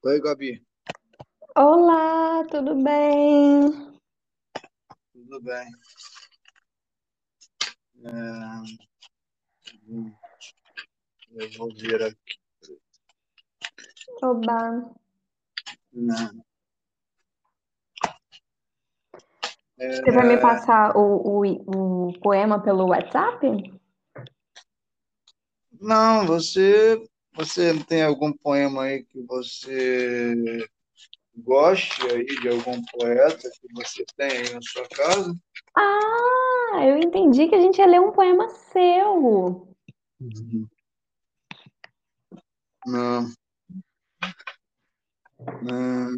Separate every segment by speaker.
Speaker 1: Oi, Gabi,
Speaker 2: Olá, tudo bem?
Speaker 1: tudo bem? É, eu vou vir aqui.
Speaker 2: Oba.
Speaker 1: né?
Speaker 2: Você vai me passar o, o, o poema pelo WhatsApp?
Speaker 1: Não, você, você tem algum poema aí que você goste aí de algum poeta que você tem aí na sua casa?
Speaker 2: Ah, eu entendi que a gente ia ler um poema seu.
Speaker 1: Não. Não.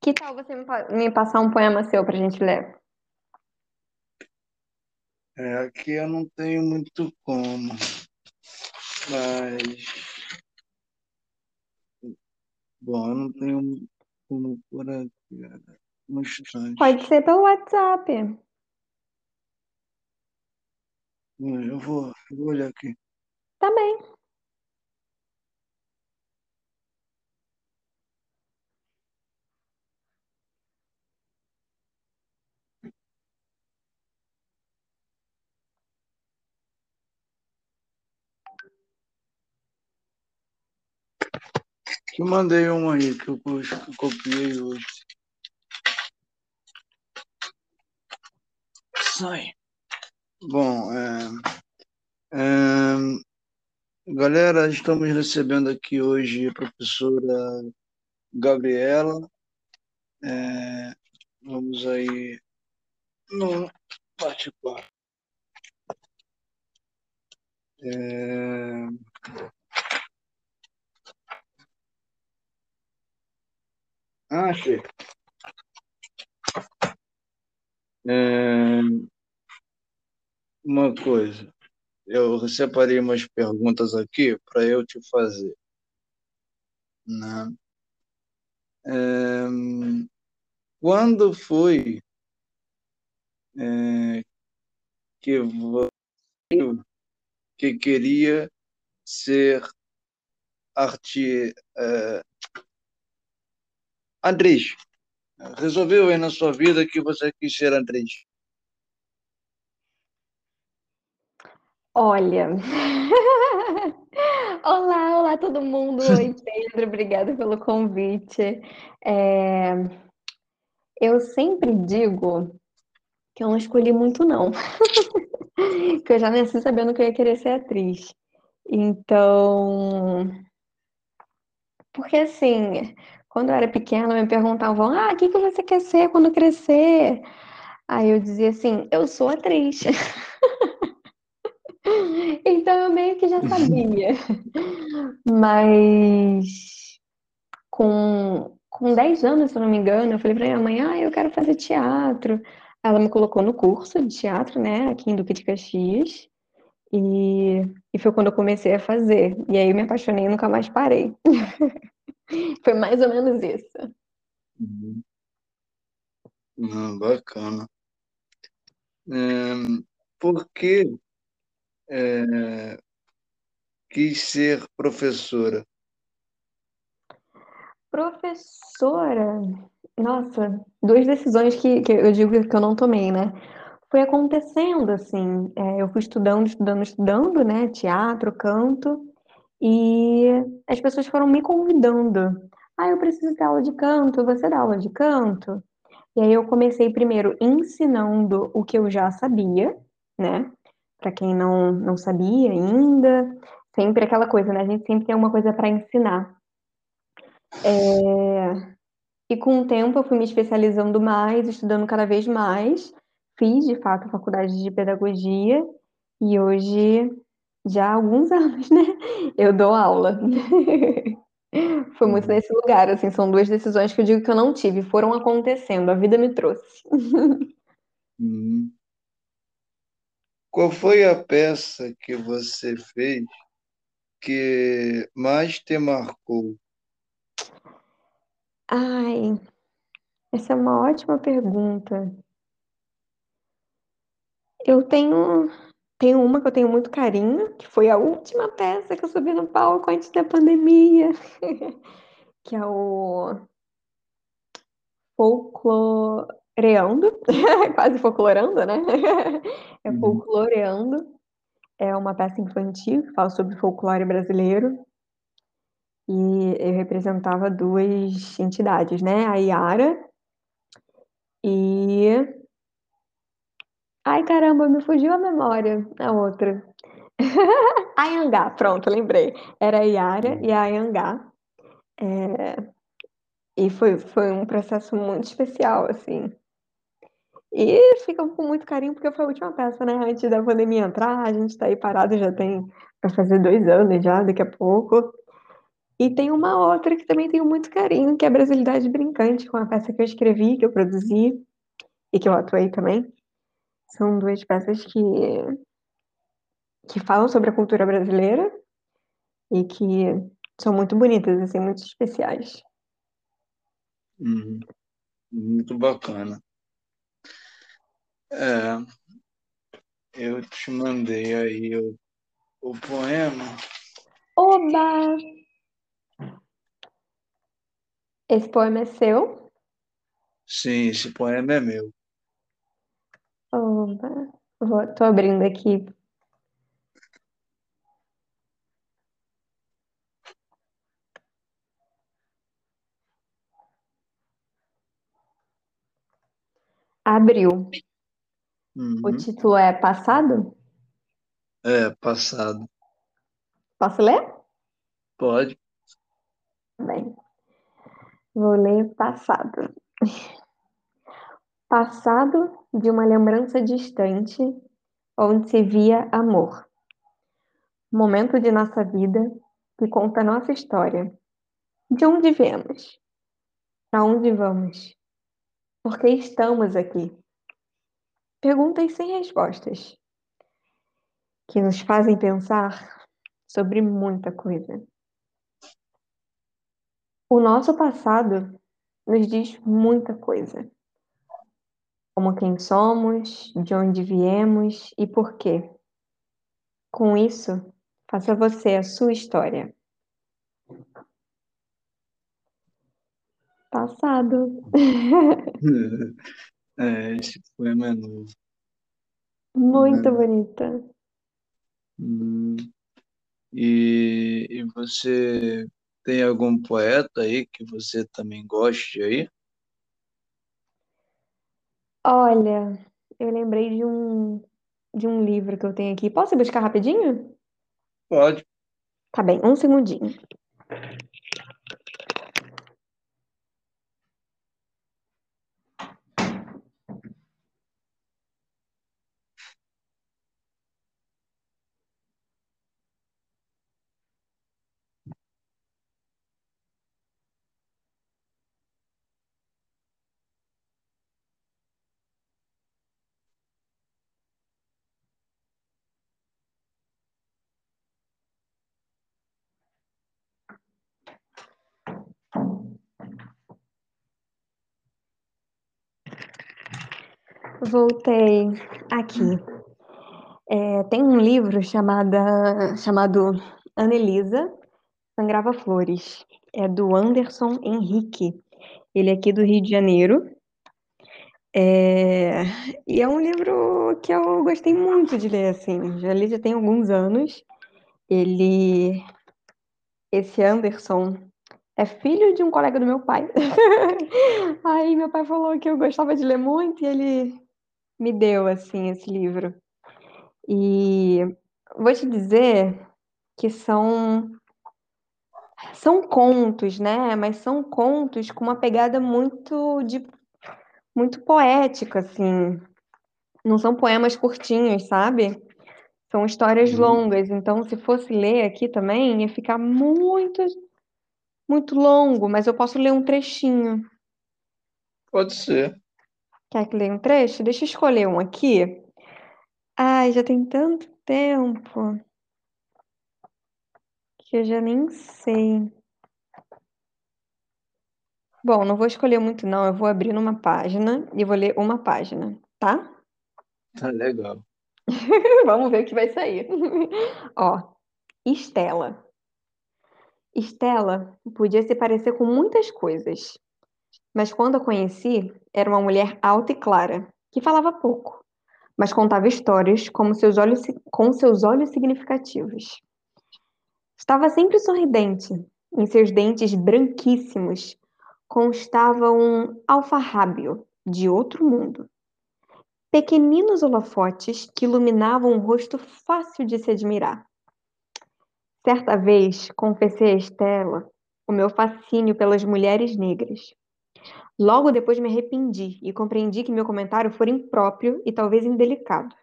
Speaker 2: Que tal você me, pa- me passar um poema seu pra gente ler?
Speaker 1: É, aqui eu não tenho muito como, mas bom, eu não tenho como por aqui, cara. Instante.
Speaker 2: Pode ser pelo WhatsApp.
Speaker 1: Eu vou, eu vou olhar aqui.
Speaker 2: Tá bem.
Speaker 1: Te mandei um aí que eu, que eu copiei hoje. Sai. Bom, é, é, galera, estamos recebendo aqui hoje a professora Gabriela. É, vamos aí no 4. É, achei. É, uma coisa, eu separei umas perguntas aqui para eu te fazer, né? É, quando foi é, que você que queria ser arte, é, atriz? Resolveu aí na sua vida que você quis ser atriz?
Speaker 2: Olha. Olá, olá todo mundo. Oi, Pedro, obrigada pelo convite. É, Eu sempre digo que eu não escolhi muito, não. que eu já nasci sabendo que eu ia querer ser atriz. Então. Porque assim, quando eu era pequena, me perguntavam: ah, o que, que você quer ser quando crescer? Aí eu dizia assim: eu sou atriz. então eu meio que já sabia. Mas com, com 10 anos, se eu não me engano, eu falei pra minha mãe: ah, eu quero fazer teatro. Ela me colocou no curso de teatro, né, aqui em Duque de Caxias. E, e foi quando eu comecei a fazer. E aí eu me apaixonei e nunca mais parei. Foi mais ou menos isso.
Speaker 1: Uhum. Ah, bacana. É, por que é, quis ser professora?
Speaker 2: Professora, nossa, duas decisões que, que eu digo que eu não tomei, né? Foi acontecendo assim, é, eu fui estudando, estudando, estudando, né? Teatro, canto, e as pessoas foram me convidando. Ah, eu preciso dar aula de canto, você dá aula de canto? E aí eu comecei primeiro ensinando o que eu já sabia, né? Para quem não, não sabia ainda, sempre aquela coisa, né? A gente sempre tem uma coisa para ensinar. É, E com o tempo eu fui me especializando mais, estudando cada vez mais. Fiz, de fato, a faculdade de pedagogia e hoje, já há alguns anos, né? Eu dou aula. Foi muito
Speaker 1: Uhum.
Speaker 2: nesse lugar, assim, são duas decisões que eu digo que eu não tive, foram acontecendo, a vida me trouxe.
Speaker 1: Uhum. Qual foi a peça que você fez que mais te marcou?
Speaker 2: Ai, essa é uma ótima pergunta. Eu tenho, tenho uma que eu tenho muito carinho, que foi a última peça que eu subi no palco antes da pandemia, que é o Folcloreando, quase folclorando, né? É
Speaker 1: Uhum.
Speaker 2: Folcloreando. É uma peça infantil que fala sobre folclore brasileiro. E eu representava duas entidades, né? A Iara e. Ai, caramba, me fugiu a memória. A outra. a Yangá, pronto, lembrei. Era a Iara e a Yangá. É... E foi, foi um processo muito especial, assim. E fica com muito carinho, porque foi a última peça, né? Antes da pandemia entrar, a gente tá aí parado já tem. Vai fazer dois anos já, daqui a pouco. E tem uma outra que também tenho muito carinho, que é a Brasilidade Brincante, com a peça que eu escrevi, que eu produzi e que eu atuei também. São duas peças que, que falam sobre a cultura brasileira e que são muito bonitas, assim, muito especiais.
Speaker 1: Uhum. Muito bacana. É, eu te mandei aí o, o poema.
Speaker 2: Oba! Esse poema é seu?
Speaker 1: Sim, esse poema é meu.
Speaker 2: Oba! Vou, tô abrindo aqui. Abriu. O
Speaker 1: Uhum.
Speaker 2: título é Passado?
Speaker 1: É, passado.
Speaker 2: Posso ler?
Speaker 1: Pode.
Speaker 2: Bem, vou ler Passado. Passado de uma lembrança distante, onde se via amor. Momento de nossa vida que conta nossa história. De onde viemos? Para onde vamos? Por que estamos aqui? Perguntas sem respostas, que nos fazem pensar sobre muita coisa. O nosso passado nos diz muita coisa. Como quem somos, de onde viemos e por quê. Com isso, faça você a sua história. Passado.
Speaker 1: É, esse poema é novo.
Speaker 2: Muito
Speaker 1: Né?
Speaker 2: bonita.
Speaker 1: Hum. E, e você tem algum poeta aí que você também goste aí?
Speaker 2: Olha, eu lembrei de um de um livro que eu tenho aqui. Posso ir buscar rapidinho?
Speaker 1: Pode.
Speaker 2: Tá bem, um segundinho. Voltei aqui. É, tem um livro chamada, chamado Anelisa Sangrava Flores. É do Anderson Henrique. Ele é aqui do Rio de Janeiro. É, e é um livro que eu gostei muito de ler, assim. Já li já tem alguns anos. Ele, esse Anderson, é filho de um colega do meu pai. Aí meu pai falou que eu gostava de ler muito e ele me deu assim esse livro. E vou te dizer que são são contos, né? Mas são contos com uma pegada muito de muito poética assim. Não são poemas curtinhos, sabe? São histórias
Speaker 1: Uhum.
Speaker 2: longas, então se fosse ler aqui também ia ficar muito muito longo, mas eu posso ler um trechinho.
Speaker 1: Pode ser.
Speaker 2: Quer que leia um trecho? Deixa eu escolher um aqui. Ai, já tem tanto tempo que eu já nem sei. Bom, não vou escolher muito, não. Eu vou abrir numa página e vou ler uma página, tá?
Speaker 1: Tá legal.
Speaker 2: Vamos ver o que vai sair. Ó, Estela. Estela podia se parecer com muitas coisas, mas quando a conheci, era uma mulher alta e clara, que falava pouco, mas contava histórias seus olhos, com seus olhos significativos. Estava sempre sorridente, em seus dentes branquíssimos constava um alfarrábio de outro mundo. Pequeninos holofotes que iluminavam um rosto fácil de se admirar. Certa vez confessei a Estela o meu fascínio pelas mulheres negras. Logo depois me arrependi e compreendi que meu comentário fora impróprio e talvez indelicado.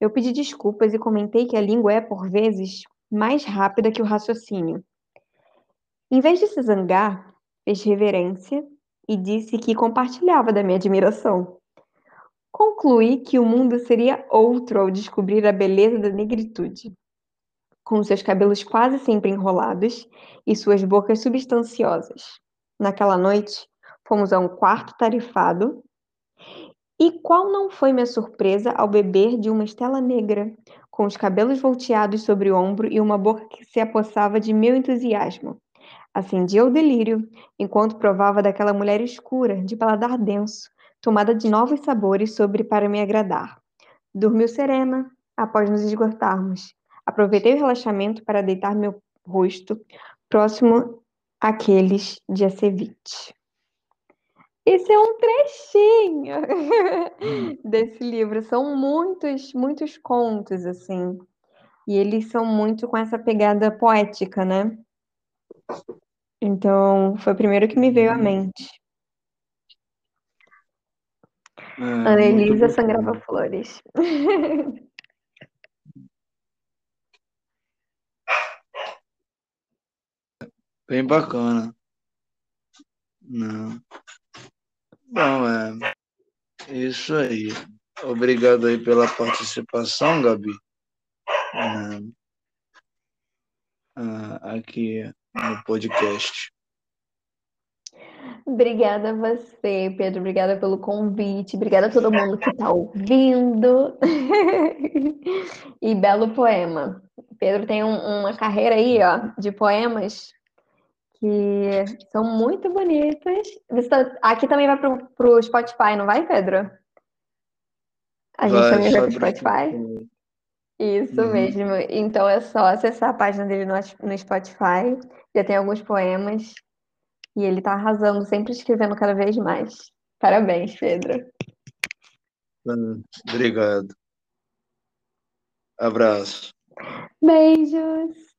Speaker 2: Eu pedi desculpas e comentei que a língua é, por vezes, mais rápida que o raciocínio. Em vez de se zangar, fez reverência e disse que compartilhava da minha admiração. Concluí que o mundo seria outro ao descobrir a beleza da negritude com seus cabelos quase sempre enrolados e suas bocas substanciosas. Naquela noite, fomos a um quarto tarifado. E qual não foi minha surpresa ao beber de uma estela negra, com os cabelos volteados sobre o ombro e uma boca que se apossava de meu entusiasmo. Acendia o delírio, enquanto provava daquela mulher escura, de paladar denso, tomada de novos sabores sobre para me agradar. Dormiu serena, após nos esgotarmos, Aproveitei o relaxamento para deitar meu rosto próximo àqueles de Acevite. Esse é um trechinho desse livro. São muitos, muitos contos, assim. E eles são muito com essa pegada poética, né? Então, foi o primeiro que me veio à mente. É, Ana Elisa sangrava flores.
Speaker 1: Bem bacana. Não. Bom, é isso aí. Obrigado aí pela participação, Gabi. É, aqui no podcast.
Speaker 2: Obrigada a você, Pedro. Obrigada pelo convite. Obrigada a todo mundo que está ouvindo. e belo poema. Pedro tem um, uma carreira aí, ó, de poemas que são muito bonitas. Tá, aqui também vai pro, pro Spotify, não vai, Pedro? A gente vai, também vai pro Spotify? Isso uhum. mesmo. Então é só acessar a página dele no, no Spotify. Já tem alguns poemas. E ele tá arrasando, sempre escrevendo cada vez mais. Parabéns, Pedro.
Speaker 1: Obrigado. Abraço.
Speaker 2: Beijos.